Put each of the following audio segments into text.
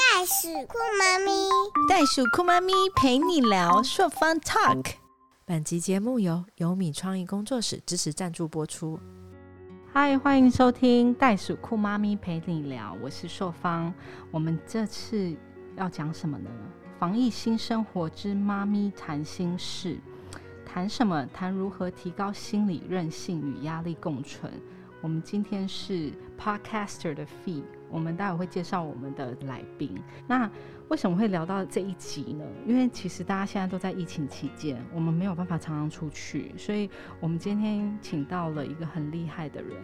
袋鼠酷妈咪，袋鼠酷妈咪陪你聊朔方 Talk。本集节目由优米创意工作室支持赞助播出。嗨，欢迎收听袋鼠酷妈咪陪你聊，我是朔方。我们这次要讲什么呢？防疫新生活之妈咪谈心事，谈什么？谈如何提高心理韧性与压力共存。我们今天是 Podcaster 的 Fee，我们待会会介绍我们的来宾。那为什么会聊到这一集呢？因为其实大家现在都在疫情期间，我们没有办法常常出去，所以我们今天请到了一个很厉害的人，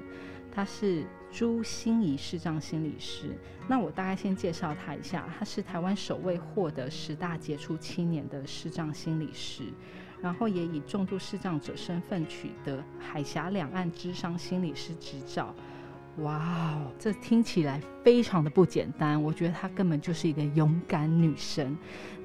他是朱心怡视障心理师。那我大概先介绍他一下，他是台湾首位获得十大杰出青年的视障心理师。然后也以重度视障者身份取得海峡两岸智商心理师执照。哇哦，这听起来非常的不简单。我觉得她根本就是一个勇敢女神。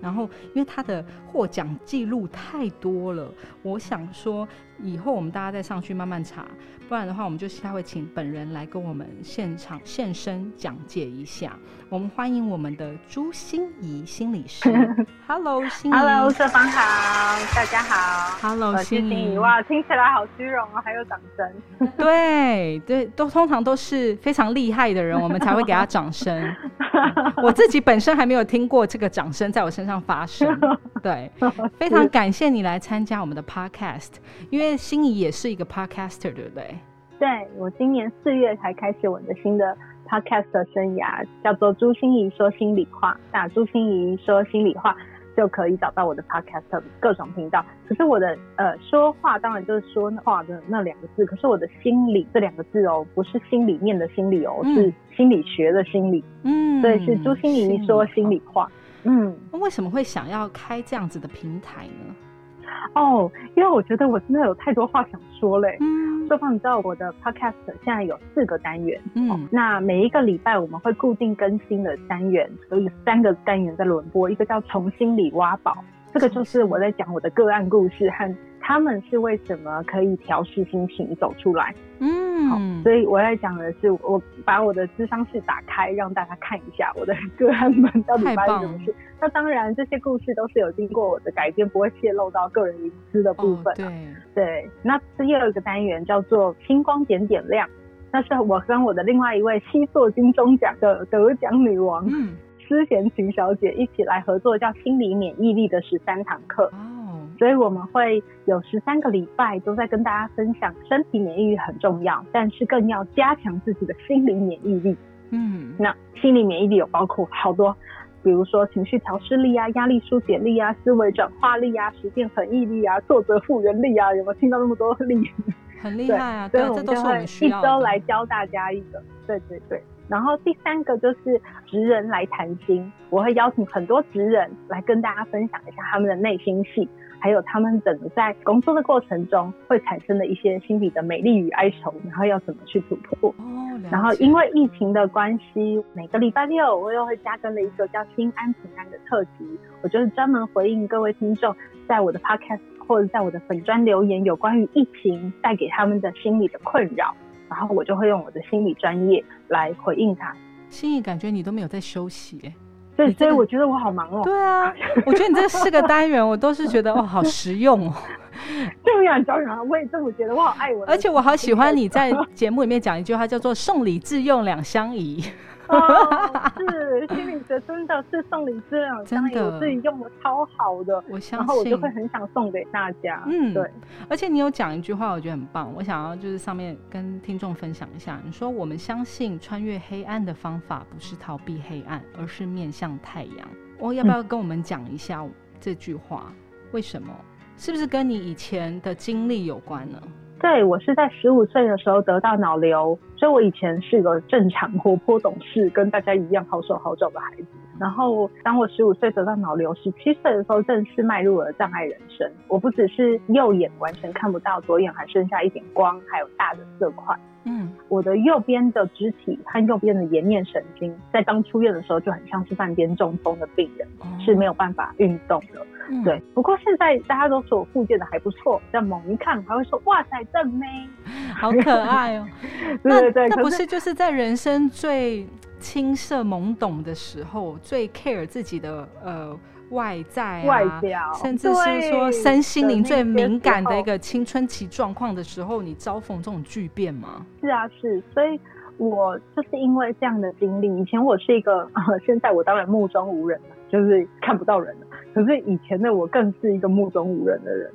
然后，因为她的获奖记录太多了，我想说以后我们大家再上去慢慢查，不然的话，我们就下会请本人来跟我们现场现身讲解一下。我们欢迎我们的朱心怡心理师。Hello，心怡。Hello，社方好，大家好。Hello，心怡。心怡。哇，听起来好虚荣哦，还有掌声。对对，都通常都是非常厉害的人，我们才会给他掌声。我自己本身还没有听过这个掌声在我身上发生。对，非常感谢你来参加我们的 podcast，因为心仪也是一个 podcaster，对不对？对我今年四月才开始我的新的 podcast 的生涯，叫做朱心怡说心里话。打朱心怡说心里话就可以找到我的 podcast 各种频道。可是我的呃说话当然就是说话的那两个字，可是我的心理这两个字哦，不是心里面的心理哦，嗯是心理学的心理。嗯，所以是朱心怡说心里话。嗯。那为什么会想要开这样子的平台呢？哦，因为我觉得我真的有太多话想说嘞。嗯。说放你知道我的 podcast 现在有四个单元，嗯。那每一个礼拜我们会固定更新的单元，所以三个单元在轮播，一个叫从心里挖宝，这个就是我在讲我的个案故事和他们是为什么可以调试心情走出来。嗯，好所以我在讲的是，我把我的智商室打开，让大家看一下我的个案们到底发生什么事。那当然，这些故事都是有经过我的改编，不会泄露到个人隐私的部分、啊哦。对，对。那第二个单元叫做“星光点点亮”，那是我跟我的另外一位西座金钟奖的得奖女王嗯，施贤琴小姐一起来合作，叫“心理免疫力”的十三堂课。哦，所以我们会有十三个礼拜都在跟大家分享，身体免疫力很重要，但是更要加强自己的心理免疫力。嗯那心理免疫力有包括好多，比如说情绪调试力啊、压力疏解力啊、思维转化力啊、实践恒毅力啊、作者复原力啊，有没有听到那么多力？很厉害啊，对啊，所以我这都是我们就会一们需要的。周来教大家一个，对对对。然后第三个就是职人来谈心，我会邀请很多职人来跟大家分享一下他们的内心戏，还有他们整个在工作的过程中会产生的一些心理的美丽与哀愁，然后要怎么去突破。哦，然后因为疫情的关系，每个礼拜六我又会加更了一个叫“心安平安”的特辑，我就是专门回应各位听众在我的 podcast 或者在我的粉专留言有关于疫情带给他们的心理的困扰，然后我就会用我的心理专业来回应他。心怡感觉你都没有在休息耶。对，你这个所以我觉得我好忙哦。对啊，我觉得你这四个单元我都是觉得哦，好实用哦，这样教人，我也这么觉得，我好爱我。而且我好喜欢你在节目里面讲一句话，叫做“送礼自用两相宜哦，是心理学真的是送礼这样，真的我自己用的超好的”，，我相然后我就信会。很想送给大家。嗯对。而且你有讲一句话，我觉得很棒，我想要就是上面跟听众分享一下。你说我们相信穿越黑暗的方法不是逃避黑暗，而是面向太阳。我要不要跟我们讲一下这句话？为什么？是不是跟你以前的经历有关呢？对我是在十五岁的时候得到脑瘤，所以我以前是个正常、活泼、懂事，跟大家一样好手好脚的孩子。然后当我十五岁得到脑瘤，十七岁的时候正式迈入了障碍人生。我不只是右眼完全看不到，左眼还剩下一点光，还有大的色块。嗯我的右边的肢体和右边的颜面神经，在刚出院的时候就很像是半边中风的病人，哦是没有办法运动的。嗯对，不过现在大家都说我复健的还不错，这样猛一看还会说哇塞正妹，好可爱哦。对 对对，可那那不是就是在人生最青涩懵懂的时候，最 care 自己的呃外在、啊、外表，甚至是说身心灵最敏感的一个青春期状况的时候，你遭逢这种巨变吗？是啊，是，所以我就是因为这样的经历，以前我是一个，呃、现在我当然目中无人了，就是看不到人了。可是以前的我更是一个目中无人的人。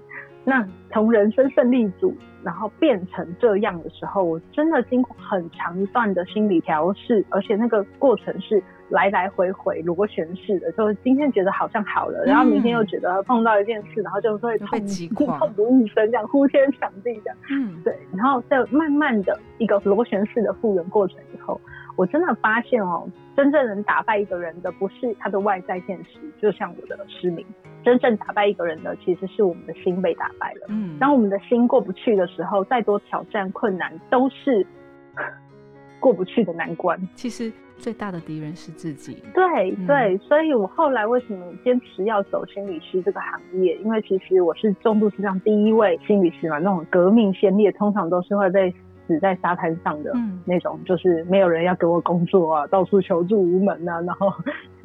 那从人生胜利组，然后变成这样的时候，我真的经过很长一段的心理调试，而且那个过程是来来回回螺旋式的，就是今天觉得好像好了，然后明天又觉得碰到一件事，然后就会痛痛不欲生，这样呼天抢地这样。嗯，对，然后在慢慢的一个螺旋式的复原过程以后，我真的发现哦，真正能打败一个人的不是他的外在现实，就像我的失明，真正打败一个人的其实是我们的心被打败了。嗯，当我们的心过不去的时候，再多挑战困难都是 过不去的难关。其实最大的敌人是自己。对嗯对，所以我后来为什么坚持要走心理师这个行业？因为其实我是重度智障第一位心理师嘛，那种革命先烈通常都是会被死在沙滩上的嗯那种，就是没有人要给我工作啊，到处求助无门啊，然后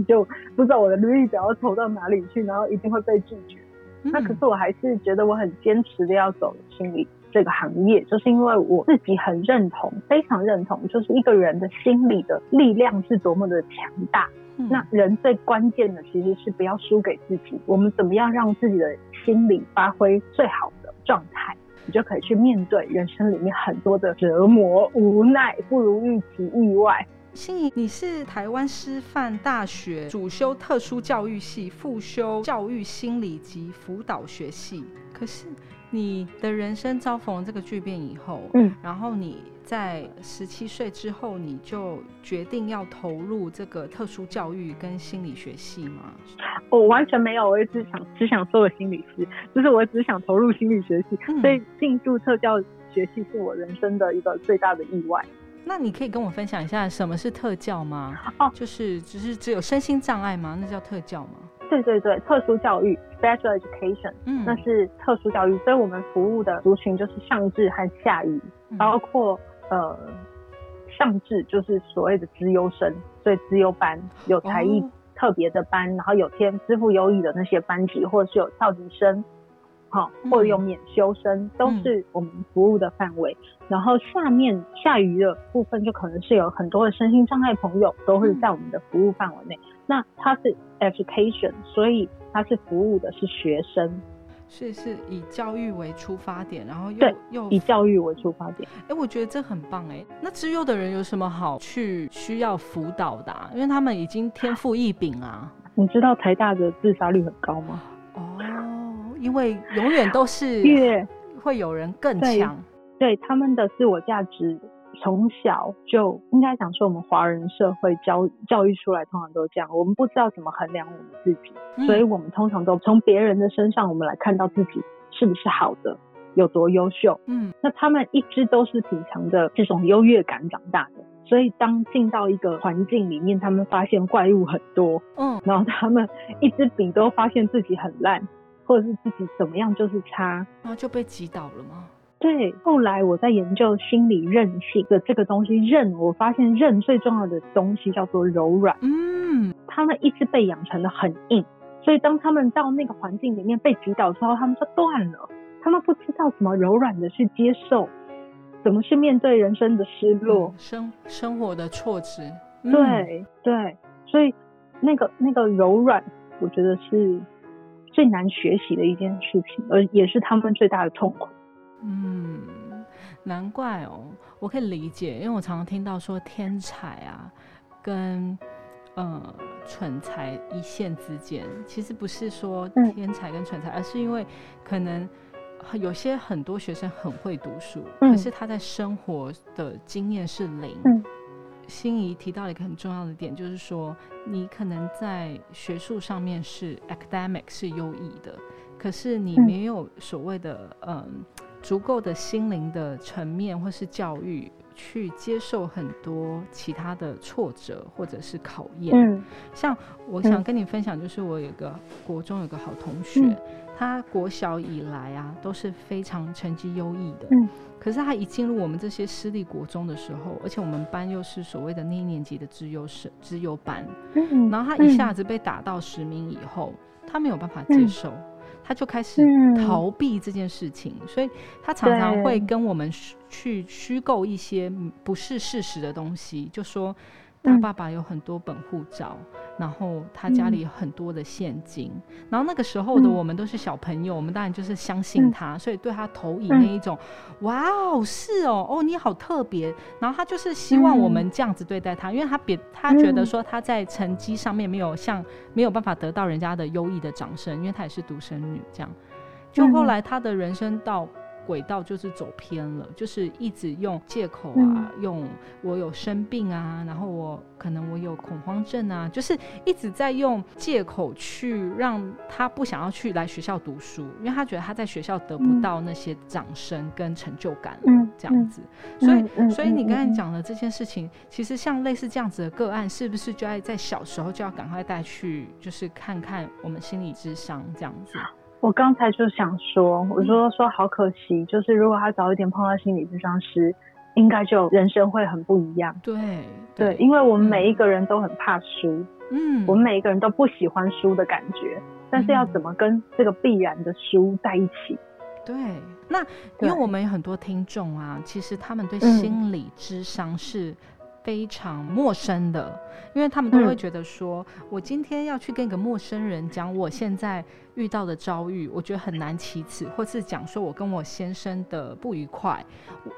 就不知道我的履历表要投到哪里去，然后一定会被拒绝。那可嗯是我还是觉得我很坚持的要走心理这个行业，就是因为我自己很认同，非常认同，就是一个人的心理的力量是多么的强大。嗯那人最关键的其实是不要输给自己，我们怎么样让自己的心理发挥最好的状态，你就可以去面对人生里面很多的折磨、无奈、不如预期、意外。心怡，你是台湾师范大学主修特殊教育系，副修教育心理及辅导学系。可是你的人生遭逢这个巨变以后，嗯，然后你在十七岁之后，你就决定要投入这个特殊教育跟心理学系吗？我完全没有，我也只想只想做个心理师，就是我只想投入心理学系，嗯所以进入特教学系是我人生的一个最大的意外。那你可以跟我分享一下什么是特教吗？哦就是只是只有身心障碍吗？那叫特教吗？对对对，特殊教育 （special education） 嗯那是特殊教育，所以我们服务的族群就是上智和下愚，嗯包括呃上智就是所谓的资优生，所以资优班有才艺哦特别的班，然后有天资赋优异的那些班级，或者是有跳级生，好、嗯或者有免修生，都是我们服务的范围。然后下面下余的部分就可能是有很多的身心障碍朋友都会在我们的服务范围内。那它是 education，所以它是服务的是学生，所以是以教育为出发点，然后又对又以教育为出发点。哎、我觉得这很棒哎。那资优的人有什么好去需要辅导的、啊？因为他们已经天赋异禀啊。你知道台大的自杀率很高吗？哦，因为永远都是 越会有人更对强。对他们的自我价值，从小就应该讲说，我们华人社会教教育出来，通常都这样。我们不知道怎么衡量我们自己，嗯所以我们通常都从别人的身上，我们来看到自己是不是好的，有多优秀。嗯那他们一直都是品尝着这种优越感长大的，所以当进到一个环境里面，他们发现怪物很多，嗯然后他们一支笔都发现自己很烂，或者是自己怎么样就是差。然后就被击倒了吗？对，后来我在研究心理韧性的这个东西，韧，我发现韧最重要的东西叫做柔软。嗯，他们一直被养成的很硬，所以当他们到那个环境里面被击倒之后，他们就断了。他们不知道怎么柔软的去接受，怎么去面对人生的失落嗯。生生活的挫折。嗯，对对，所以那个那个柔软，我觉得是最难学习的一件事情，而也是他们最大的痛苦。嗯，难怪哦，我可以理解，因为我常常听到说天才啊，跟呃蠢才一线之间，其实不是说嗯。天才跟蠢才，而是因为可能有些很多学生很会读书，嗯。可是他在生活的经验是零。嗯。心仪提到了一个很重要的点，就是说你可能在学术上面是 academic 是优异的，可是你嗯。没有所谓的嗯足够的心灵的层面或是教育，去接受很多其他的挫折或者是考验。嗯。像我想嗯。跟你分享，就是我有一个国中有个好同学，嗯。他国小以来啊都是非常成绩优异的，嗯。可是他一进入我们这些私立国中的时候，而且我们班又是所谓的那一年级的资优生资优班，嗯，然后他一下子被打到十名以后，他没有办法接嗯。受，他就开始嗯。逃避这件事情，所以他常常会跟我们去虚构一些嗯不是事实的东西，就说他嗯。爸爸有很多本护照，然后他家里有很多的现金，然后那个时候的嗯。我们都是小朋友，我们当然就是相信嗯。他，所以对他投以嗯。那一种，哇哦，是哦，哦你好特别，然后他就是希望我们这样子对待他，因为他别他觉得嗯。说他在成绩上面没有像没有办法得到人家的优异的掌声，因为他也是独生女，这样，就后嗯。来他的人生到。轨道就是走偏了，就是一直用借口嗯啊，用我有生病啊，然后我可能我有恐慌症啊，就是一直在用借口去让他不想要去来学校读书，因为他觉得他在学校得不嗯到那些掌声跟成就感了，嗯这样子。所以所以你刚才讲的这件事情，其实像类似这样子的个案，是不是就要在小时候就要赶快带去，就是看看我们心理智商这样子？我刚才就想说，我说说好可惜，就是如果他早一点碰到心理咨商师，应该就人生会很不一样。对。对，因为我们每一个人都很怕输，嗯，我们每一个人都不喜欢输的感觉，但是要怎么跟这个必然的输在一起？对，那因为我们有很多听众啊，其实他们对嗯。心理智商是非常陌生的，因为他们都会嗯觉得说，我今天要去跟一个陌生人讲我现在遇到的遭遇，我觉得很难启齿，或是讲说我跟我先生的不愉快，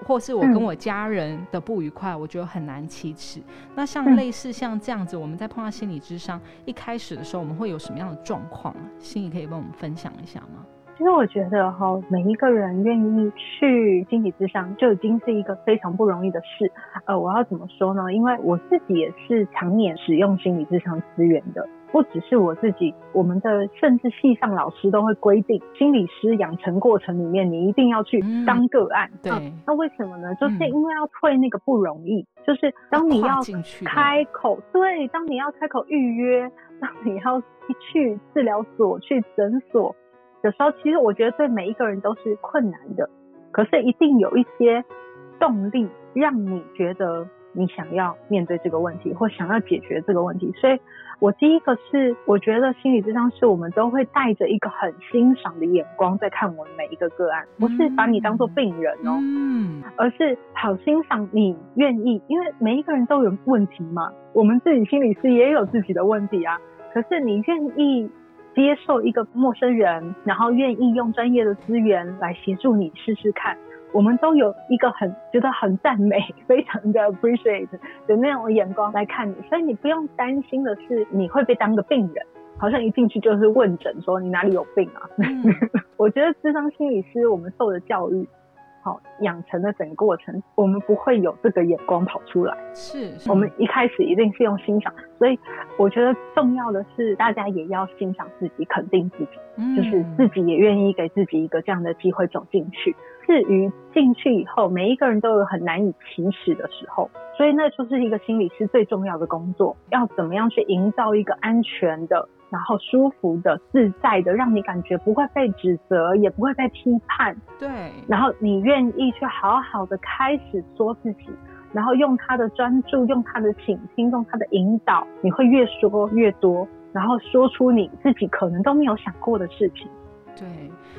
或是我跟嗯我家人的不愉快，我觉得很难启齿。那像嗯类似像这样子，我们在碰到心理智商一开始的时候，我们会有什么样的状况？心理可以帮我们分享一下吗？其实我觉得哈，每一个人愿意去心理咨商，就已经是一个非常不容易的事。呃，我要怎么说呢？因为我自己也是常年使用心理咨商资源的，不只是我自己，我们的甚至系上老师都会规定，心理师养成过程里面，你一定要去嗯当个案。对啊那为什么呢？就是嗯因为要退那个不容易，就是当你要开口，对，当你要开口预约，当你要去治疗所、去诊所的时候，其实我觉得对每一个人都是困难的。可是一定有一些动力，让你觉得你想要面对这个问题，或想要解决这个问题。所以，我第一个是，我觉得心理咨商是我们都会带着一个很欣赏的眼光在看我们每一个个案，不是把你当做病人哦。嗯，而是好欣赏你愿意，因为每一个人都有问题嘛，我们自己心理师也有自己的问题啊。可是你愿意接受一个陌生人，然后愿意用专业的资源来协助你试试看，我们都有一个很觉得很赞美、非常的 appreciate 的那种眼光来看你，所以你不用担心的是你会被当个病人，好像一进去就是问诊说你哪里有病啊。嗯 我觉得智商心理师我们受的教育，好、养成的整个过程，我们不会有这个眼光跑出来。是，我们一开始一定是用欣赏，所以我觉得重要的是大家也要欣赏自己，肯定自己，嗯就是自己也愿意给自己一个这样的机会走进去。至于进去以后，每一个人都有很难以启齿的时候，所以那就是一个心理师最重要的工作，要怎么样去营造一个安全的。然后舒服的、自在的，让你感觉不会被指责，也不会被批判，对，然后你愿意去好好的开始说自己，然后用他的专注，用他的倾听，用他的引导，你会越说越多，然后说出你自己可能都没有想过的事情。对，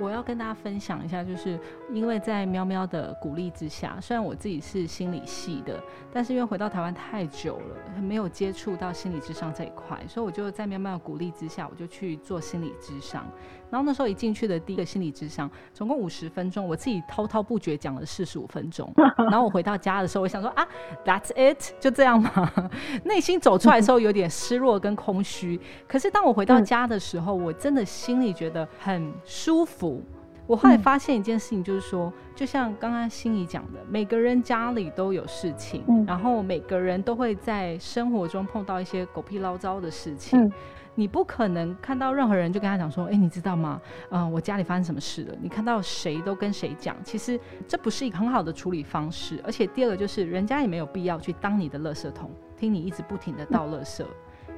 我要跟大家分享一下，就是因为在喵喵的鼓励之下，虽然我自己是心理系的，但是因为回到台湾太久了，没有接触到心理智商这一块，所以我就在喵喵的鼓励之下，我就去做心理智商。然后那时候一进去的第一个心理智商，总共五十分钟，我自己滔滔不绝讲了四十五分钟。然后我回到家的时候，我想说啊，That's it，就这样吗？内心走出来的时候有点失落跟空虚。可是当我回到嗯家的时候，我真的心里觉得很舒服。我后来嗯发现一件事情，就是说，就像刚刚心怡讲的，每个人家里都有事情，嗯然后每个人都会在生活中碰到一些狗屁唠糟的事情。嗯你不可能看到任何人就跟他讲说，哎、你知道吗？嗯、我家里发生什么事了？你看到谁都跟谁讲，其实这不是一个很好的处理方式。而且第二个就是，人家也没有必要去当你的垃圾桶，听你一直不停的倒垃圾。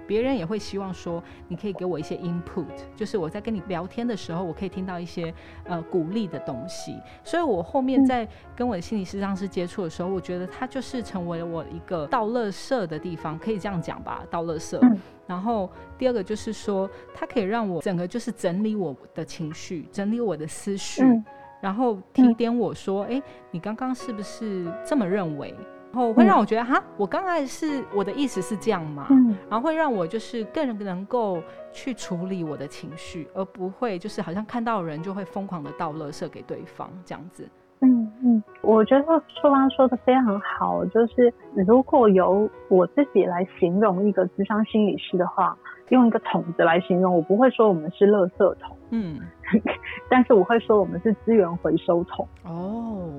别人也会希望说，你可以给我一些 input，就是我在跟你聊天的时候，我可以听到一些呃鼓励的东西。所以我后面嗯在跟我的心理师上师接触的时候，我觉得他就是成为了我一个倒乐色的地方，可以这样讲吧，倒垃圾。嗯然后第二个就是说，它可以让我整个就是整理我的情绪，整理我的思绪，嗯然后提点我说，哎、你刚刚是不是这么认为？然后会嗯让我觉得，哈，我刚才是我的意思是这样嘛？嗯然后会让我就是更能够去处理我的情绪，而不会就是好像看到人就会疯狂的倒垃圾给对方这样子。嗯嗯，我觉得硕芳说的非常好，就是如果由我自己来形容一个智商心理师的话，用一个桶子来形容，我不会说我们是垃圾桶，嗯，但是我会说我们是资源回收桶。哦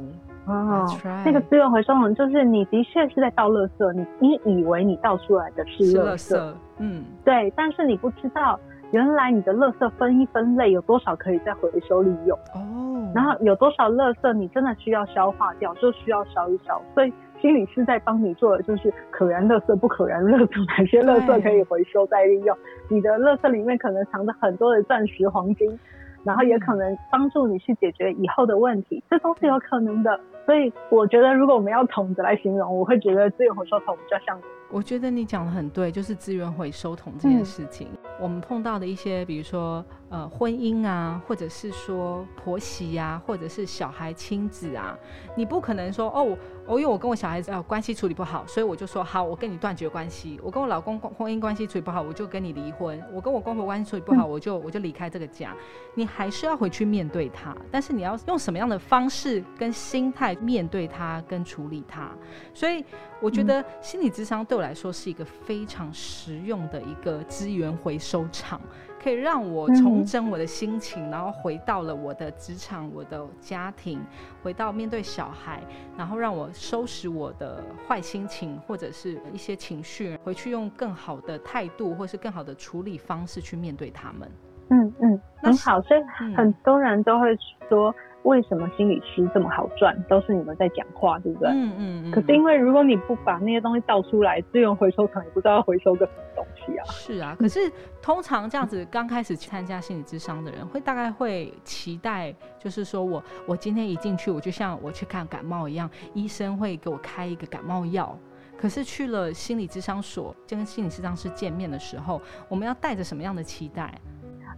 哦那个资源回收桶就是你的确是在倒垃圾，你你以为你倒出来的是是垃圾，垃圾，嗯，对，但是你不知道原来你的垃圾分一分类有多少可以再回收利用。哦，然后有多少垃圾你真的需要消化掉，就需要烧一烧。所以心理师在帮你做的就是可燃垃圾、不可燃垃圾，哪些垃圾可以回收再利用。你的垃圾里面可能藏着很多的钻石、黄金，然后也可能帮助你去解决以后的问题，这都是有可能的。所以我觉得，如果我们要桶子来形容，我会觉得资源回收桶比较像我觉得你讲的很对，就是资源回收桶这件嗯事情。我们碰到的一些，比如说呃婚姻啊，或者是说婆媳呀、或者是小孩亲子啊，你不可能说哦，我哦，因为我跟我小孩子呃关系处理不好，所以我就说好，我跟你断绝关系。我跟我老公关婚姻关系处理不好，我就跟你离婚。我跟我公婆关系处理不好，我就我就离开这个家。你还是要回去面对他，但是你要用什么样的方式跟心态面对他跟处理他。所以我觉得心理智商对我来说是一个非常实用的一个资源回收场，可以让我重整我的心情，然后回到了我的职场、我的家庭，回到面对小孩，然后让我收拾我的坏心情或者是一些情绪，回去用更好的态度或是更好的处理方式去面对他们。嗯嗯，很好。所以嗯很多人都会说，为什么心理师这么好赚？都是你们在讲话，对不对？嗯嗯嗯。可是因为如果你不把那些东西倒出来，资源回收厂也不知道要回收个什么东西啊。是啊，可是通常这样子刚开始去参加心理咨商的人，会大概会期待，就是说我我今天一进去，我就像我去看感冒一样，医生会给我开一个感冒药。可是去了心理咨商所，跟心理咨商师见面的时候，我们要带着什么样的期待？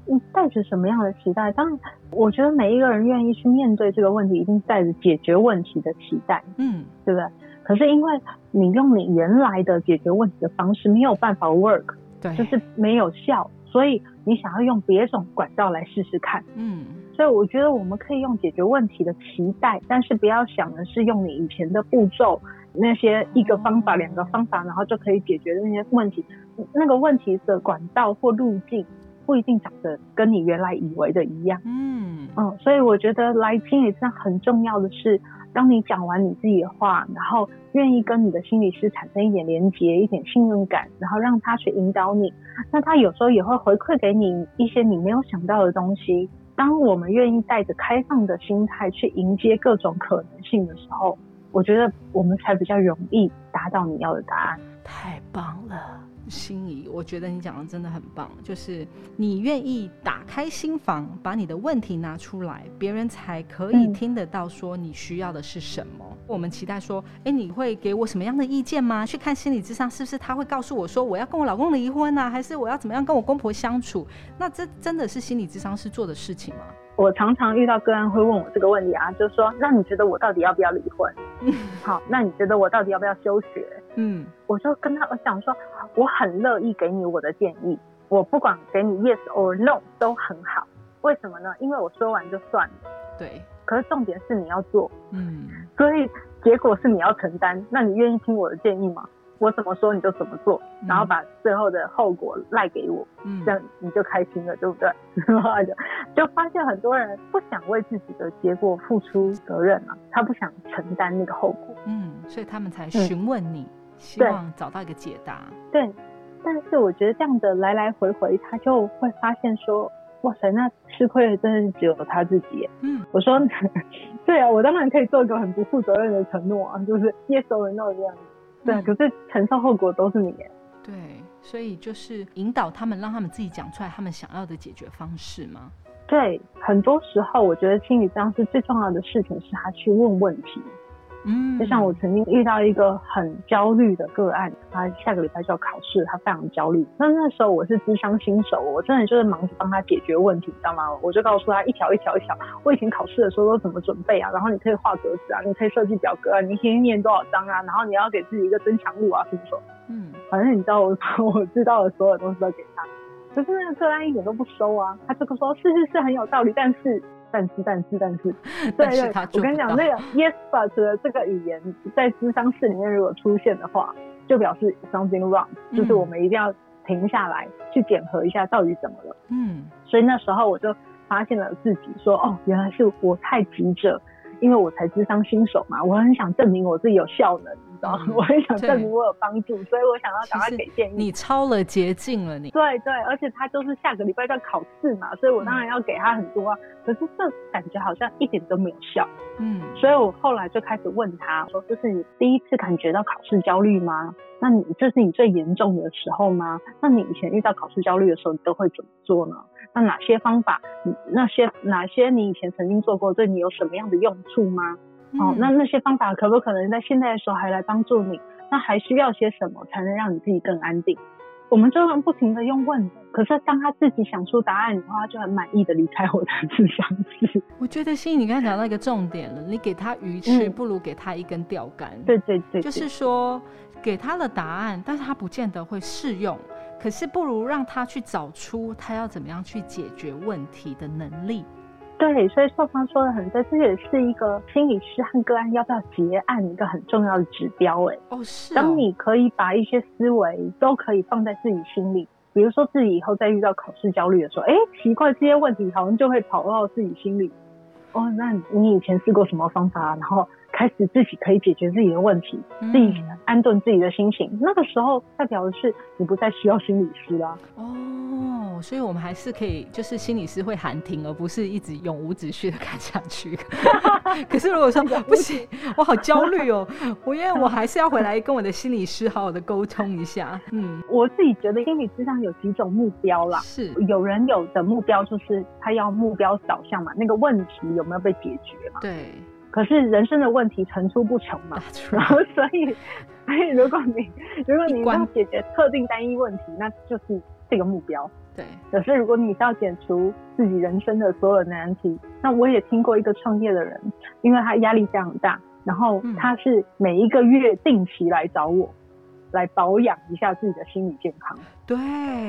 你带着什么样的期待？当然，我觉得每一个人愿意去面对这个问题，一定带着解决问题的期待，嗯，对不对？可是因为你用你原来的解决问题的方式没有办法 work，对，就是没有效，所以你想要用别种管道来试试看。嗯所以我觉得我们可以用解决问题的期待，但是不要想的是用你以前的步骤，那些一个方法、两个方法，然后就可以解决的那些问题。那个问题的管道或路径不一定长得跟你原来以为的一样。嗯嗯，所以我觉得来心理上很重要的是，当你讲完你自己的话，然后愿意跟你的心理师产生一点连接、一点信任感，然后让他去引导你，那他有时候也会回馈给你一些你没有想到的东西。当我们愿意带着开放的心态去迎接各种可能性的时候，我觉得我们才比较容易达到你要的答案。太棒了，心仪，我觉得你讲的真的很棒，就是你愿意打开心房，把你的问题拿出来，别人才可以嗯听得到说你需要的是什么。我们期待说，哎，你会给我什么样的意见吗？去看心理智商，是不是他会告诉我说我要跟我老公离婚啊，还是我要怎么样跟我公婆相处？那这真的是心理智商是做的事情吗？我常常遇到个案会问我这个问题啊，就是说，那你觉得我到底要不要离婚？好，那你觉得我到底要不要休学？嗯我就跟他我想说，我很乐意给你我的建议，我不管给你 yes or no 都很好。为什么呢？因为我说完就算了，对，可是重点是你要做，嗯，所以结果是你要承担。那你愿意听我的建议吗？我怎么说你就怎么做，然后把最后的后果赖给我，嗯这样你就开心了，对不对？就就发现很多人不想为自己的结果付出责任啊，他不想承担那个后果。嗯，所以他们才询问你，希望找到一个解答。对，但是我觉得这样的来来回回，他就会发现说，哇塞，那吃亏的真的是只有他自己。嗯我说，对啊，我当然可以做一个很不负责任的承诺啊，就是 yes or no 这样子。对啊，嗯可是承受后果都是你耶。对，所以就是引导他们，让他们自己讲出来他们想要的解决方式吗？对，很多时候我觉得心理治疗师最重要的事情是他去问问题。嗯，就像我曾经遇到一个很焦虑的个案，他下个礼拜就要考试，他非常焦虑。那那时候我是智商新手，我真的就是忙着帮他解决问题，你知道吗？我就告诉他一条一条一条，我以前考试的时候都怎么准备啊，然后你可以画格子啊，你可以设计表格啊，你可以念多少章啊，然后你要给自己一个增强物啊，什么什么。嗯反正你知道我 我知道的所有东西都给他，可是那个个案一点都不收啊，他这个说是是是很有道理，但是但是但是但是，对但是对我跟你讲，到那个 yes but 的这个语言在智商室里面如果出现的话，就表示 something wrong，就是嗯我们一定要停下来去检核一下到底怎么了。嗯所以那时候我就发现了自己说，哦，原来是我太急着，因为我才智商新手嘛，我很想证明我自己有效能，道？嗯 我很想对证明我有帮助，所以我想要赶快给建议。你超了捷径了你，对对，而且他就是下个礼拜就要考试嘛，所以我当然要给他很多啊。可是这感觉好像一点都没有效，嗯所以我后来就开始问他说：“这是你第一次感觉到考试焦虑吗？那你这是你最严重的时候吗？那你以前遇到考试焦虑的时候，你都会怎么做呢？那哪些方法，你那些哪些你以前曾经做过，对你有什么样的用处吗？哦，嗯那那些方法可不可能在现在的时候还来帮助你？那还需要些什么才能让你自己更安定？我们就能不停的用问的，可是当他自己想出答案以后，他就很满意的离开我的智商室。我觉得心怡，你刚才讲到一个重点了，你给他鱼吃，嗯不如给他一根钓竿。对对对，就是说给他的答案，但是他不见得会适用。可是不如让他去找出他要怎么样去解决问题的能力。对，所以受方说的很对，这也是一个心理师和个案要不要结案一个很重要的指标。哎，哦，是哦当你可以把一些思维都可以放在自己心里，比如说自己以后再遇到考试焦虑的时候，哎，奇怪，这些问题好像就会跑到自己心里。哦，那你以前试过什么方法？然后开始自己可以解决自己的问题，嗯自己安顿自己的心情。那个时候代表的是你不再需要心理师啦。哦，所以我们还是可以，就是心理师会喊停，而不是一直永无止续的看下去。可是如果说不行，我好焦虑哦，我因为我还是要回来跟我的心理师好好的沟通一下。嗯，我自己觉得心理智商有几种目标啦。是，有人有的目标就是他要目标导向嘛，那个问题有没有被解决嘛？对可是人生的问题层出不穷嘛，然。后所以 所以如果你如果你要解决特定单一问题，那就是这个目标。对，可是如果你是要解除自己人生的所有难题，那我也听过一个创业的人，因为他压力非常大，然后嗯他是每一个月定期来找我。来保养一下自己的心理健康，对，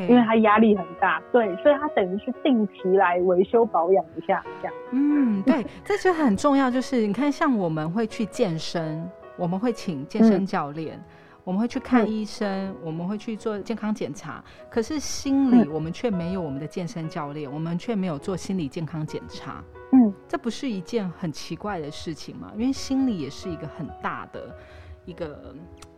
因为他压力很大，对，所以他等于是定期来维修保养一下，这样。嗯，对，这就很重要。就是你看，像我们会去健身，我们会请健身嗯教练，我们会去看嗯医生，我们会去做健康检查。可是心理，嗯我们却没有我们的健身教练，我们却没有做心理健康检查。嗯，这不是一件很奇怪的事情吗？因为心理也是一个很大的一个。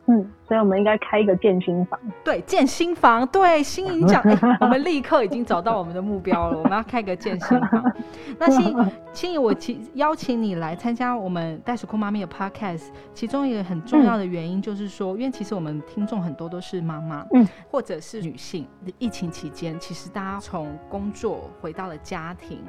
嗯，所以我们应该开一个健身房。对，健心房，对，心仪讲，哎、我们立刻已经找到我们的目标了，我们要开个健身房。那心心仪，我其邀请你来参加我们袋鼠酷妈咪的 podcast，其中一个很重要的原因就是说，因为其实我们听众很多都是妈妈，嗯，或者是女性。疫情期间，其实大家从工作回到了家庭，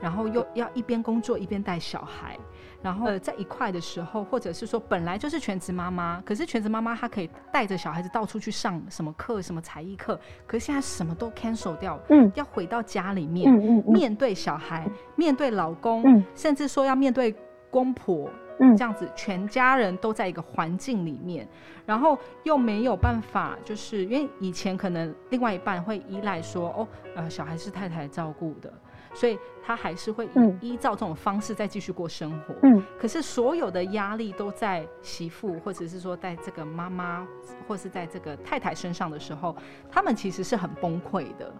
然后又要一边工作一边带小孩。然后呃在一块的时候，或者是说本来就是全职妈妈，可是全职妈妈她可以带着小孩子到处去上什么课、什么才艺课，可是现在什么都 cancel 掉，嗯要回到家里面，嗯嗯嗯面对小孩，面对老公，嗯甚至说要面对公婆，嗯这样子，全家人都在一个环境里面，然后又没有办法，就是因为以前可能另外一半会依赖说，哦，呃，小孩是太太照顾的，所以他还是会依依照这种方式再继续过生活。嗯，可是所有的压力都在媳妇，或者是说在这个妈妈，或是在这个太太身上的时候，他们其实是很崩溃的。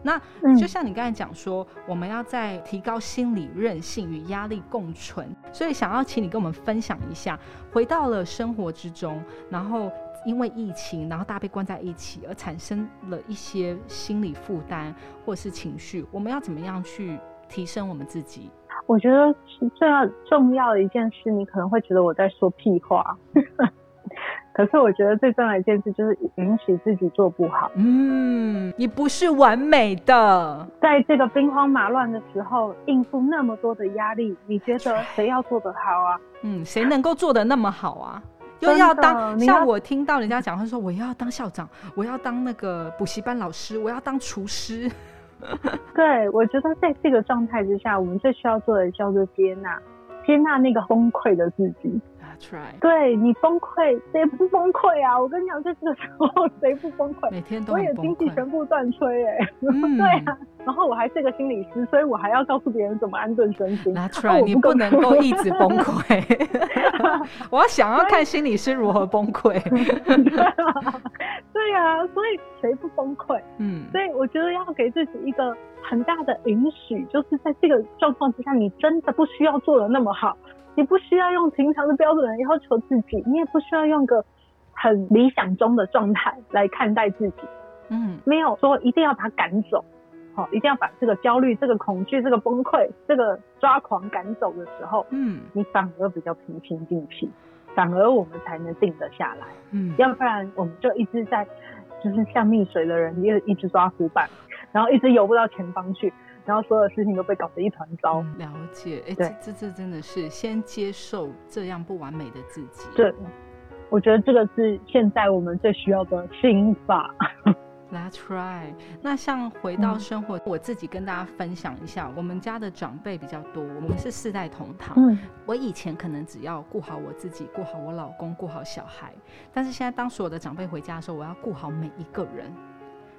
那就像你刚才讲说，我们要在提高心理韧性与压力共存，所以想要请你跟我们分享一下，回到了生活之中，然后因为疫情，然后大家被关在一起，而产生了一些心理负担或是情绪，我们要怎么样去提升我们自己？我觉得最要重要的一件事，你可能会觉得我在说屁话。可是我觉得最重要的一件事就是允许自己做不好。嗯，你不是完美的，在这个兵荒马乱的时候应付那么多的压力，你觉得谁要做得好啊？嗯，谁能够做得那么好啊？又要当像我听到人家讲，他说我要当校长，我要当那个补习班老师，我要当厨师。对，我觉得在这个状态之下，我们最需要做的叫做接纳，接纳那个崩溃的自己。对你崩溃，谁不崩溃啊？我跟你讲，在这个时候谁不崩溃？每天都我也经济全部断炊哎，对啊。然后我还是个心理师，所以我还要告诉别人怎么安顿身心。That's right，你不能够一直崩溃。我要想要看心理师如何崩溃。对啊，所以谁不崩溃？嗯，所以我觉得要给自己一个很大的允许，就是在这个状况之下，你真的不需要做的那么好。你不需要用平常的标准来要求自己，你也不需要用个很理想中的状态来看待自己。嗯，没有说一定要把它赶走，好，一定要把这个焦虑、这个恐惧、这个崩溃、这个抓狂赶走的时候，嗯，你反而比较平心静气，反而我们才能定得下来。嗯，要不然我们就一直在，就是像溺水的人，一一直抓浮板，然后一直游不到前方去。然后所有事情都被搞得一团糟。了解，哎，这这这真的是先接受这样不完美的自己。对，我觉得这个是现在我们最需要的心法。Let's right。那像回到生活，我自己跟大家分享一下，我们家的长辈比较多，我们是四代同堂。嗯，我以前可能只要顾好我自己，顾好我老公，顾好小孩，但是现在当所有的长辈回家的时候，我要顾好每一个人。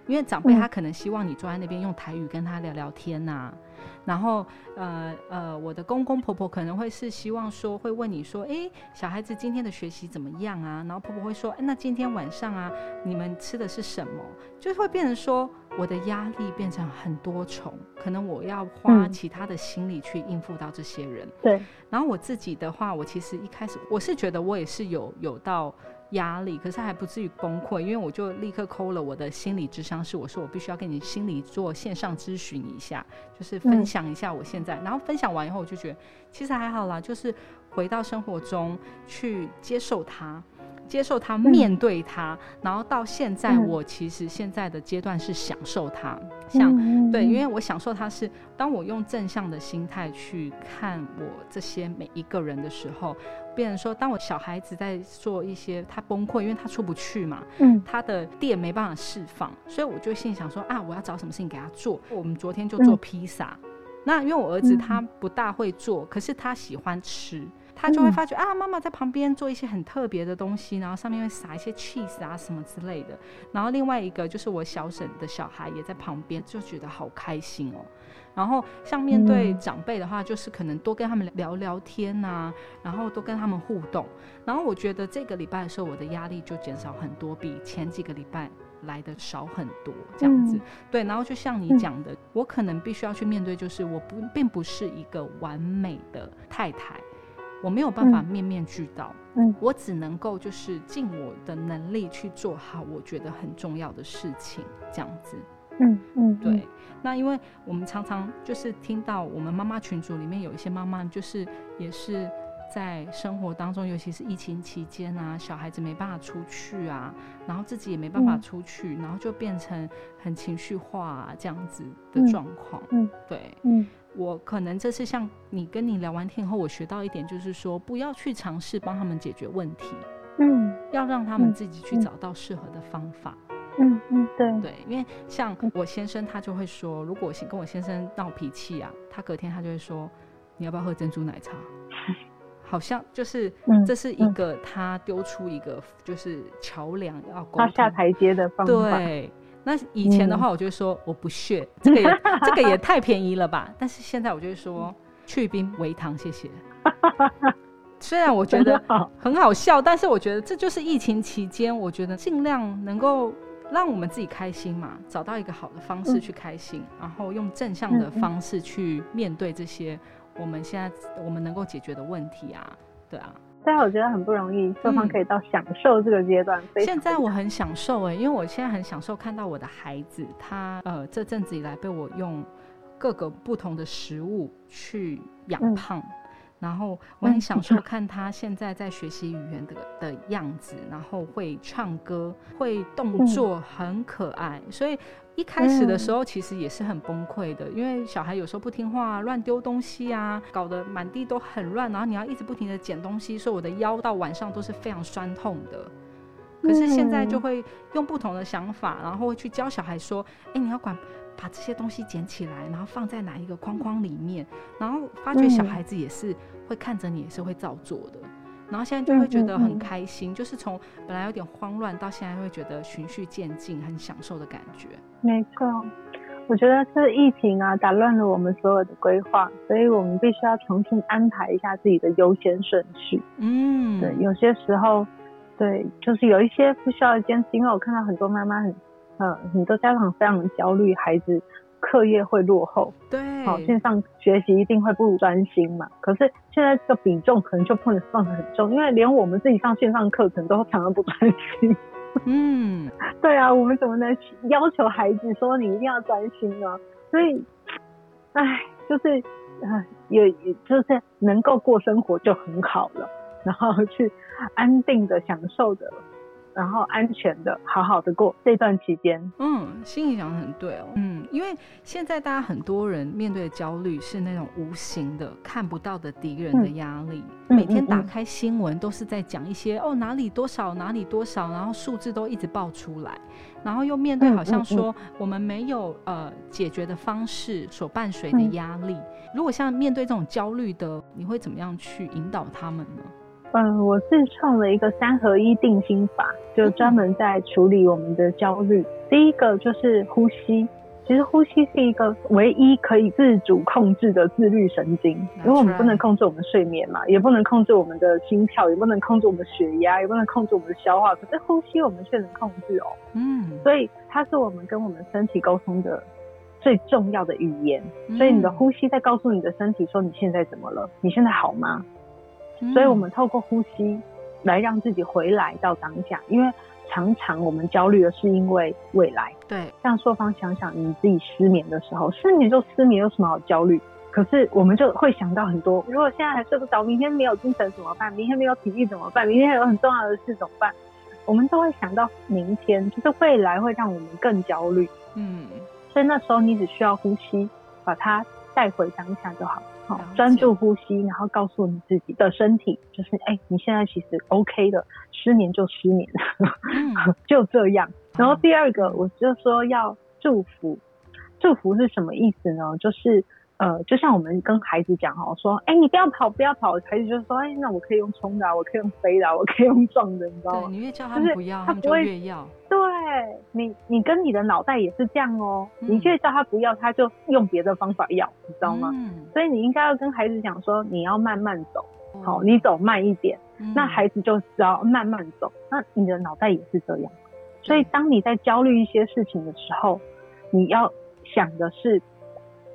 因为长辈他可能希望你坐在那边用台语跟他聊聊天呐，然后呃呃，我的公公婆婆可能会是希望说会问你说，哎，小孩子今天的学习怎么样啊？然后婆婆会说，哎，那今天晚上啊，你们吃的是什么？就会变成说我的压力变成很多重，可能我要花其他的心力去应付到这些人。对，然后我自己的话，我其实一开始我是觉得我也是有有到。压力，可是还不至于崩溃，因为我就立刻扣了我的心理智商，是我说我必须要跟你心理做线上咨询一下，就是分享一下我现在，然后分享完以后，我就觉得其实还好啦，就是回到生活中去接受它。接受它，面对它，然后到现在，我其实现在的阶段是享受它，像对，因为我享受它是当我用正向的心态去看我这些每一个人的时候，变成说，当我小孩子在做一些他崩溃，因为他出不去嘛，嗯，他的电没办法释放，所以我就心想说啊，我要找什么事情给他做。我们昨天就做披萨，那因为我儿子他不大会做，可是他喜欢吃。他就会发觉啊，妈妈在旁边做一些很特别的东西，然后上面会撒一些 cheese 啊什么之类的。然后另外一个就是我小婶的小孩也在旁边，就觉得好开心哦。然后像面对长辈的话，就是可能多跟他们聊聊天呐，然后多跟他们互动。然后我觉得这个礼拜的时候，我的压力就减少很多，比前几个礼拜来的少很多这样子。对，然后就像你讲的，我可能必须要去面对，就是我不并不是一个完美的太太。我没有办法面面俱到，嗯，我只能够就是尽我的能力去做好我觉得很重要的事情，这样子，嗯嗯，对。那因为我们常常就是听到我们妈妈群组里面有一些妈妈，就是也是在生活当中，尤其是疫情期间啊，小孩子没办法出去啊，然后自己也没办法出去，然后就变成很情绪化这样子的状况，嗯，对，嗯。我可能这次像你跟你聊完天后，我学到一点，就是说不要去尝试帮他们解决问题，嗯，要让他们自己去找到适合的方法，嗯嗯，对对，因为像我先生他就会说，如果我跟我先生闹脾气啊，他隔天他就会说，你要不要喝珍珠奶茶？好像就是这是一个他丢出一个就是桥梁要沟通下台阶的方法，对。那以前的话，我就说我不屑，这个也 这个也太便宜了吧。但是现在我就说去冰微糖，谢谢。虽然我觉得很好笑，但是我觉得这就是疫情期间，我觉得尽量能够让我们自己开心嘛，找到一个好的方式去开心，然后用正向的方式去面对这些我们现在我们能够解决的问题啊，对啊。对啊，我觉得很不容易，双方可以到享受这个阶段。现在我很享受哎，因为我现在很享受看到我的孩子，他呃这阵子以来被我用各个不同的食物去养胖。然后我很享受看他现在在学习语言的的样子，然后会唱歌，会动作很可爱。所以一开始的时候其实也是很崩溃的，因为小孩有时候不听话，乱丢东西啊，搞得满地都很乱，然后你要一直不停的捡东西，所以我的腰到晚上都是非常酸痛的。可是现在就会用不同的想法，然后去教小孩说：“哎，你要管。”把这些东西捡起来，然后放在哪一个框框里面，然后发觉小孩子也是会看着你，也是会照做的。然后现在就会觉得很开心，就是从本来有点慌乱，到现在会觉得循序渐进，很享受的感觉。没错，我觉得这疫情啊，打乱了我们所有的规划，所以我们必须要重新安排一下自己的优先顺序。嗯，对，有些时候，对，就是有一些不需要坚持，因为我看到很多妈妈很。嗯，很多家长非常的焦虑，孩子课业会落后，对，好线上学习一定会不专心嘛。可是现在这个比重可能就不能放得很重，因为连我们自己上线上课程都常常不专心。嗯，对啊，我们怎么能要求孩子说你一定要专心呢？所以，唉，就是，也也就是能够过生活就很好了，然后去安定的享受的。然后安全的，好好的过这段期间。嗯，心里想的很对哦。嗯，因为现在大家很多人面对的焦虑是那种无形的、看不到的敌人的压力。每天打开新闻都是在讲一些哦哪里多少哪里多少，然后数字都一直爆出来，然后又面对好像说我们没有呃解决的方式所伴随的压力。如果像面对这种焦虑的，你会怎么样去引导他们呢？嗯，我自创了一个三合一定心法，就专门在处理我们的焦虑。第一个就是呼吸，其实呼吸是一个唯一可以自主控制的自律神经。因为我们不能控制我们睡眠嘛，也不能控制我们的心跳，也不能控制我们的血压，也不能控制我们的消化，可是呼吸我们却能控制哦。嗯，所以它是我们跟我们身体沟通的最重要的语言。所以你的呼吸在告诉你的身体说你现在怎么了？你现在好吗？所以，我们透过呼吸来让自己回来到当下，因为常常我们焦虑的是因为未来。对，像硕方想想你自己失眠的时候，失眠就失眠，有什么好焦虑？可是我们就会想到很多，如果现在还睡不着，明天没有精神怎么办？明天没有体力怎么办？明天还有很重要的事怎么办？我们都会想到明天，就是未来会让我们更焦虑。嗯，所以那时候你只需要呼吸，把它带回当下就好。专注呼吸，然后告诉你自己的身体，就是哎，你现在其实 OK 的，失眠就失眠，就这样。然后第二个，我就说要祝福，祝福是什么意思呢？就是。呃，就像我们跟孩子讲哦，说，哎，你不要跑，不要跑，孩子就说，哎，那我可以用冲的，我可以用飞的，我可以用撞的，你知道吗？你越叫他们不要，他们就越要。对你，你跟你的脑袋也是这样哦，你越叫他不要，他就用别的方法要，你知道吗？所以你应该要跟孩子讲说，你要慢慢走，好，你走慢一点，那孩子就知道慢慢走。那你的脑袋也是这样，所以当你在焦虑一些事情的时候，你要想的是，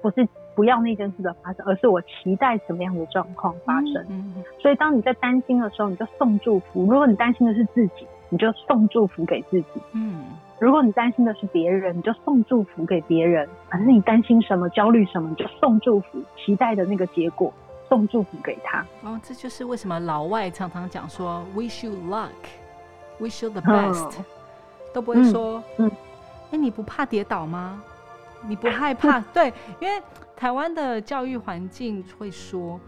不是？不要那件事的发生，而是我期待什么样的状况发生。所以，当你在担心的时候，你就送祝福。如果你担心的是自己，你就送祝福给自己。嗯，如果你担心的是别人，你就送祝福给别人。反正你担心什么、焦虑什么，你就送祝福，期待的那个结果，送祝福给他。哦，这就是为什么老外常常讲说 “wish you luck”，“wish you the best”，都不会说“嗯，哎，你不怕跌倒吗？你不害怕？”对，因为。台湾的教育环境会说：“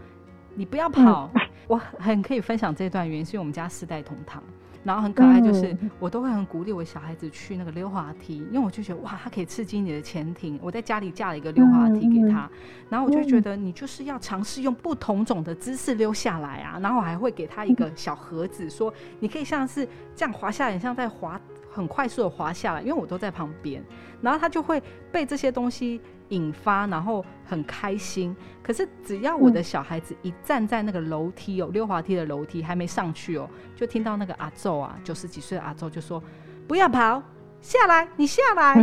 你不要跑。”我很可以分享这段原因，是因为我们家四代同堂，然后很可爱，就是我都会很鼓励我小孩子去那个溜滑梯，因为我就觉得哇，它可以刺激你的前庭。我在家里架了一个溜滑梯给他，然后我就觉得你就是要尝试用不同种的姿势溜下来啊。然后我还会给他一个小盒子，说你可以像是这样滑下来，像在滑。很快速的滑下来，因为我都在旁边，然后他就会被这些东西引发，然后很开心。可是只要我的小孩子一站在那个楼梯哦，溜滑梯的楼梯还没上去哦，就听到那个阿昼啊，九十几岁的阿昼就说：“不要跑，下来，你下来，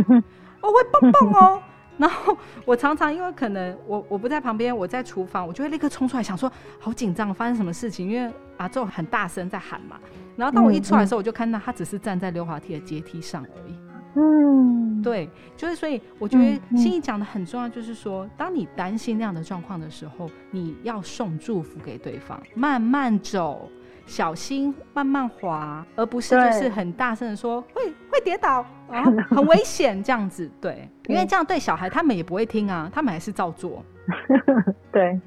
我 会蹦蹦哦。”然后我常常因为可能我我不在旁边，我在厨房，我就会立刻冲出来，想说好紧张，发生什么事情？因为阿昼很大声在喊嘛。然后当我一出来的时候，我就看到他只是站在溜滑梯的阶梯上而已。嗯，对，就是所以我觉得心怡讲的很重要，就是说，当你担心那样的状况的时候，你要送祝福给对方，慢慢走。小心，慢慢滑，而不是就是很大声的说会会跌倒 啊，很危险这样子。对，因为这样对小孩他们也不会听啊，他们还是照做。对，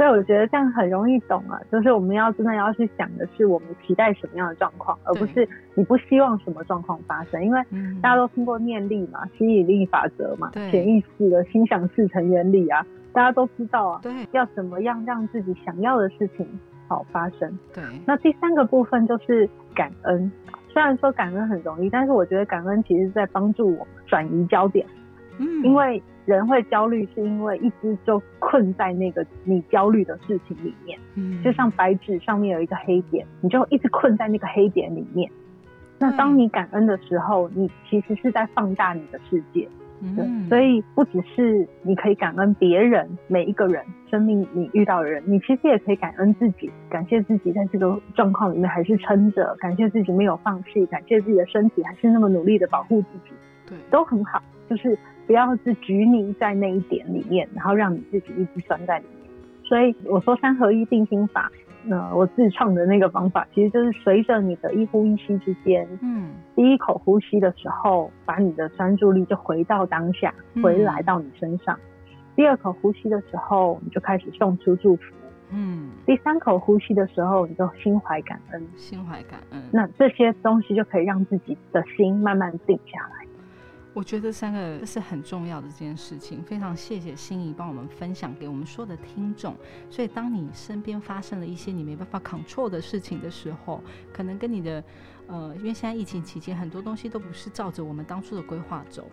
所以我觉得这样很容易懂啊。就是我们要真的要去想的是，我们期待什么样的状况，而不是你不希望什么状况发生。因为大家都听过念力嘛，吸引力法则嘛，潜意识的心想事成原理啊，大家都知道啊。对，要怎么样让自己想要的事情。好发生，对。那第三个部分就是感恩。虽然说感恩很容易，但是我觉得感恩其实在帮助我们转移焦点。嗯。因为人会焦虑，是因为一直就困在那个你焦虑的事情里面。嗯。就像白纸上面有一个黑点，你就一直困在那个黑点里面。那当你感恩的时候，你其实是在放大你的世界。嗯，所以不只是你可以感恩别人，每一个人生命你遇到的人，你其实也可以感恩自己，感谢自己在这个状况里面还是撑着，感谢自己没有放弃，感谢自己的身体还是那么努力的保护自己，对，都很好。就是不要是拘泥在那一点里面，然后让你自己一直拴在里面。所以我说三合一定心法。呃我自创的那个方法，其实就是随着你的一呼一吸之间，嗯，第一口呼吸的时候，把你的专注力就回到当下，回来到你身上；第二口呼吸的时候，你就开始送出祝福，嗯；第三口呼吸的时候，你就心怀感恩，心怀感恩。那这些东西就可以让自己的心慢慢定下来。我觉得三个是很重要的这件事情，非常谢谢心仪帮我们分享给我们说的听众。所以，当你身边发生了一些你没办法 control 的事情的时候，可能跟你的呃，因为现在疫情期间很多东西都不是照着我们当初的规划走。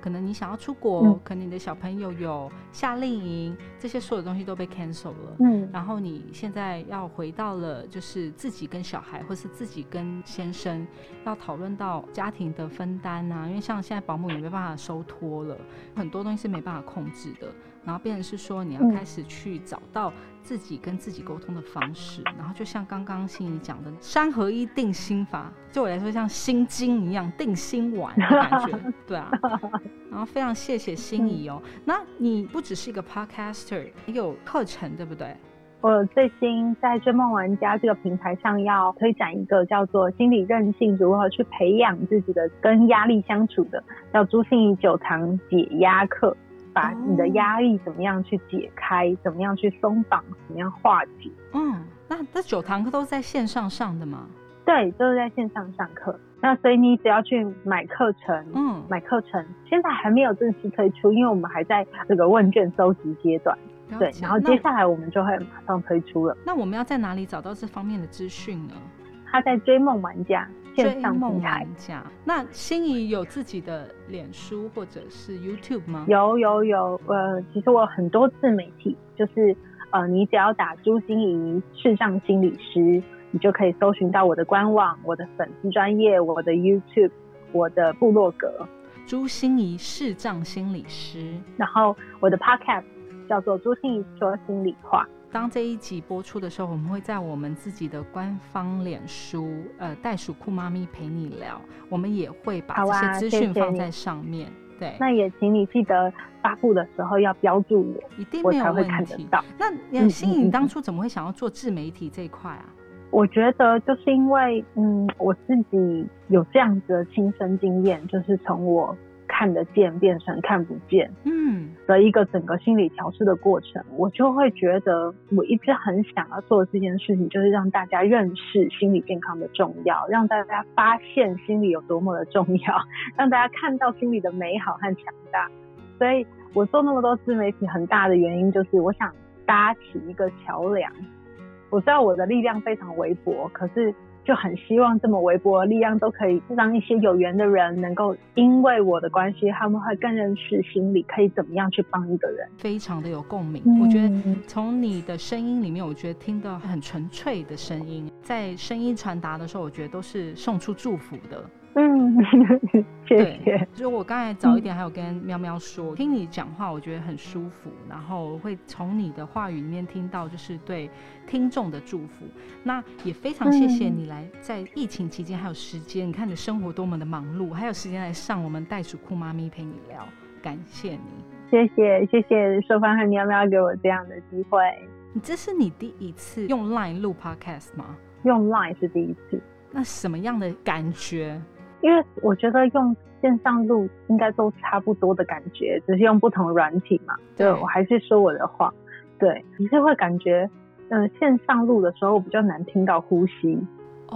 可能你想要出国，可能你的小朋友有夏令营，这些所有东西都被 cancel 了。嗯，然后你现在要回到了，就是自己跟小孩，或是自己跟先生，要讨论到家庭的分担啊。因为像现在保姆也没办法收托了，很多东西是没办法控制的。然后变成是说，你要开始去找到自己跟自己沟通的方式。然后就像刚刚心怡讲的，三合一定心法，对我来说像心经一样定心丸的感觉。对啊。然后非常谢谢心怡哦。那你不只是一个 podcaster，也有课程对不对？我最新在追梦玩家这个平台上要推展一个叫做心理韧性，如何去培养自己的跟压力相处的，叫朱心怡九堂解压课。把你的压力怎么样去解开，怎么样去松绑，怎么样化解？嗯，那这九堂课都是在线上上的吗？对，都是在线上上课。那所以你只要去买课程，嗯，买课程，现在还没有正式推出，因为我们还在这个问卷收集阶段。对，然后接下来我们就会马上推出了。那我们要在哪里找到这方面的资讯呢？他在追梦玩家。追梦玩家，那心仪有自己的脸书或者是 YouTube 吗？有有有，呃，其实我有很多自媒体，就是呃，你只要打朱心怡视障心理师，你就可以搜寻到我的官网、我的粉丝专业、我的 YouTube、我的部落格。朱心怡视障心理师，然后我的 Podcast 叫做朱心怡说心里话。当这一集播出的时候，我们会在我们自己的官方脸书，呃，袋鼠酷妈咪陪你聊，我们也会把这些资讯放在上面。对，那也请你记得发布的时候要标注我，一定没有问题。那你心颖当初怎么会想要做自媒体这一块啊？我觉得就是因为，嗯，我自己有这样子的亲身经验，就是从我。看得见变成看不见，嗯，的一个整个心理调试的过程，我就会觉得我一直很想要做这件事情，就是让大家认识心理健康的重要，让大家发现心理有多么的重要，让大家看到心理的美好和强大。所以我做那么多自媒体，很大的原因就是我想搭起一个桥梁。我知道我的力量非常微薄，可是。就很希望这么微薄的力量都可以让一些有缘的人能够因为我的关系，他们会更认识心理可以怎么样去帮一个人，非常的有共鸣。我觉得从你的声音里面，我觉得听到很纯粹的声音，在声音传达的时候，我觉得都是送出祝福的。嗯，谢谢。就我刚才早一点还有跟喵喵说，听你讲话，我觉得很舒服，然后会从你的话语里面听到就是对听众的祝福。那也非常谢谢你来在疫情期间还有时间，你看你的生活多么的忙碌，还有时间来上我们袋鼠酷妈咪陪你聊，感谢你。谢谢谢谢收芳和喵喵给我这样的机会。你这是你第一次用 Line 录 Podcast 吗？用 Line 是第一次。那什么样的感觉？因为我觉得用线上录应该都差不多的感觉，只是用不同软体嘛。对，我还是说我的话，对，你是会感觉，嗯，线上录的时候比较难听到呼吸，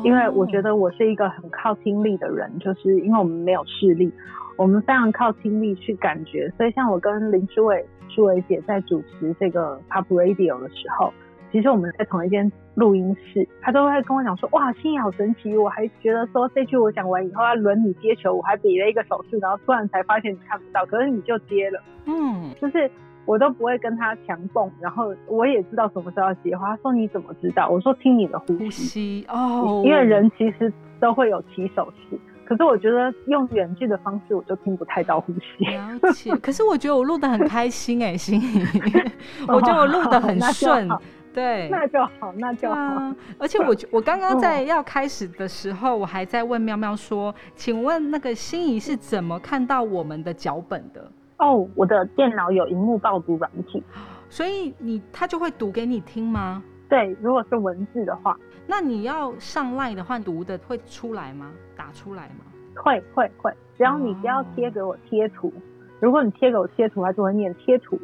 因为我觉得我是一个很靠听力的人，就是因为我们没有视力，我们非常靠听力去感觉，所以像我跟林书伟、书伟姐在主持这个 Pop Radio 的时候。其实我们在同一间录音室，他都会跟我讲说：“哇，心仪好神奇！”我还觉得说这句我讲完以后要轮你接球，我还比了一个手势，然后突然才发现你看不到，可是你就接了。嗯，就是我都不会跟他强蹦，然后我也知道什么时候要接。他说：“你怎么知道？”我说：“听你的呼吸哦。”因为人其实都会有起手势，可是我觉得用远距的方式，我就听不太到呼吸。了解。可是我觉得我录的很开心哎，心仪，我觉得我录的很顺。对，那就好，那就好。而且我我刚刚在要开始的时候，我还在问喵喵说：“请问那个心仪是怎么看到我们的脚本的？”哦，我的电脑有荧幕报读软体，所以你他就会读给你听吗？对，如果是文字的话，那你要上赖的话，读的会出来吗？打出来吗？会会会，只要你不要贴给我贴图。如果你贴给我贴图，他就会念贴图，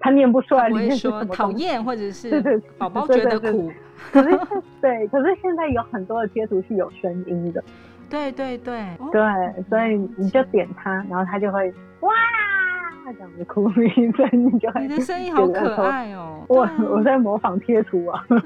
他念不出来里面是什么讨厌或者是宝宝觉得苦。可是对，可是现在有很多的贴图是有声音的。对对对对，所以你就点它，然后它就会哇。这样子哭一声，你就你的声音好可爱哦！我我在模仿贴图啊。对，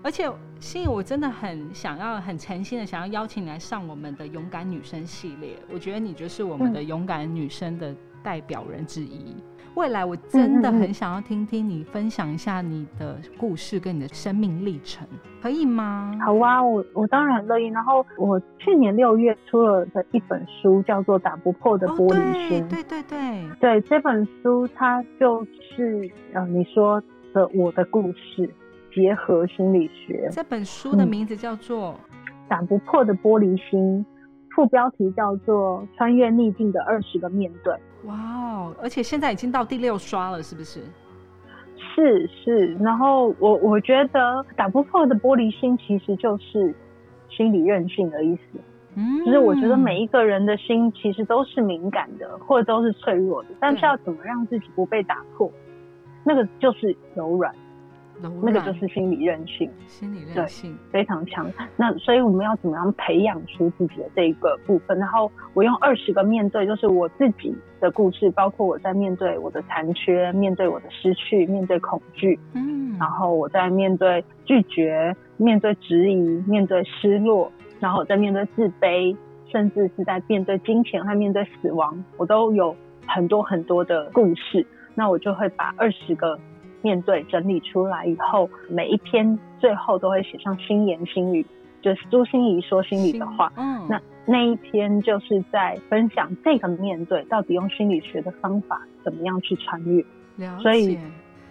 而且心怡，我真的很想要、很诚心的想要邀请你来上我们的勇敢女生系列。我觉得你就是我们的勇敢女生的代表人之一。未来我真的很想要听听你分享一下你的故事跟你的生命历程，可以吗？好啊，我我当然乐意。然后我去年六月出了的一本书叫做《打不破的玻璃心》，对对对对，这本书它就是呃你说的我的故事结合心理学。这本书的名字叫做《打不破的玻璃心》，副标题叫做《穿越逆境的二十个面对》。哇哦！而且现在已经到第六刷了，是不是？是是。然后我我觉得打不破的玻璃心其实就是心理韧性的意思。嗯，就是我觉得每一个人的心其实都是敏感的，或者都是脆弱的，但是要怎么让自己不被打破，那个就是柔软。那个就是心理韧性，心理韧性非常强。那所以我们要怎么样培养出自己的这一个部分？然后我用二十个面对，就是我自己的故事，包括我在面对我的残缺，面对我的失去，面对恐惧，嗯，然后我在面对拒绝，面对质疑，面对失落，然后在面对自卑，甚至是在面对金钱和面对死亡，我都有很多很多的故事。那我就会把二十个。面对整理出来以后，每一篇最后都会写上心言心语，就是朱心怡说心里的话。嗯，那那一篇就是在分享这个面对到底用心理学的方法怎么样去穿越。所以。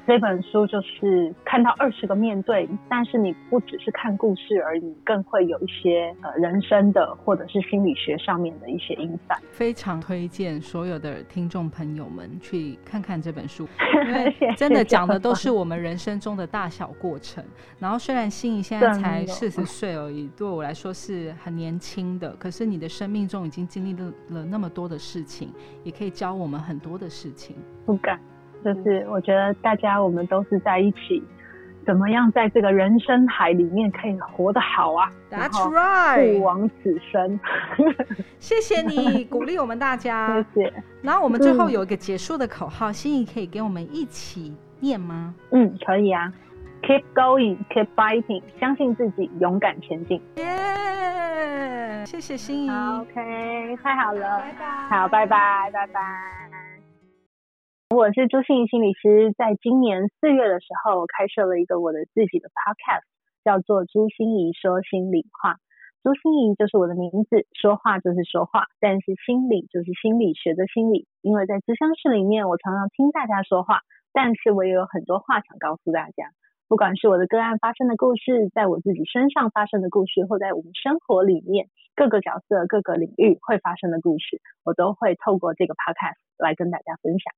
这本书就是看到二十个面对，但是你不只是看故事而已，更会有一些呃人生的或者是心理学上面的一些影响。非常推荐所有的听众朋友们去看看这本书，因为真的讲的都是我们人生中的大小过程。然后虽然心仪现在才四十岁而已，对我来说是很年轻的，可是你的生命中已经经历了了那么多的事情，也可以教我们很多的事情。不敢。就是我觉得大家我们都是在一起，怎么样在这个人生海里面可以活得好啊？That's right，不枉此生。谢谢你鼓励我们大家。谢谢。然后我们最后有一个结束的口号，心怡可以给我们一起念吗？嗯，可以啊。Keep going, keep fighting，相信自己，勇敢前进。耶！谢谢心怡。OK，太好了，拜拜。好，拜拜，拜拜。我是朱心怡心理师，在今年四月的时候开设了一个我的自己的 Podcast，叫做朱心怡说心里话。朱心怡就是我的名字，说话就是说话，但是心理就是心理学的心理。因为在咨商室里面，我常常听大家说话，但是我也有很多话想告诉大家。不管是我的个案发生的故事，在我自己身上发生的故事，或在我们生活里面各个角色、各个领域会发生的故事，我都会透过这个 podcast 来跟大家分享。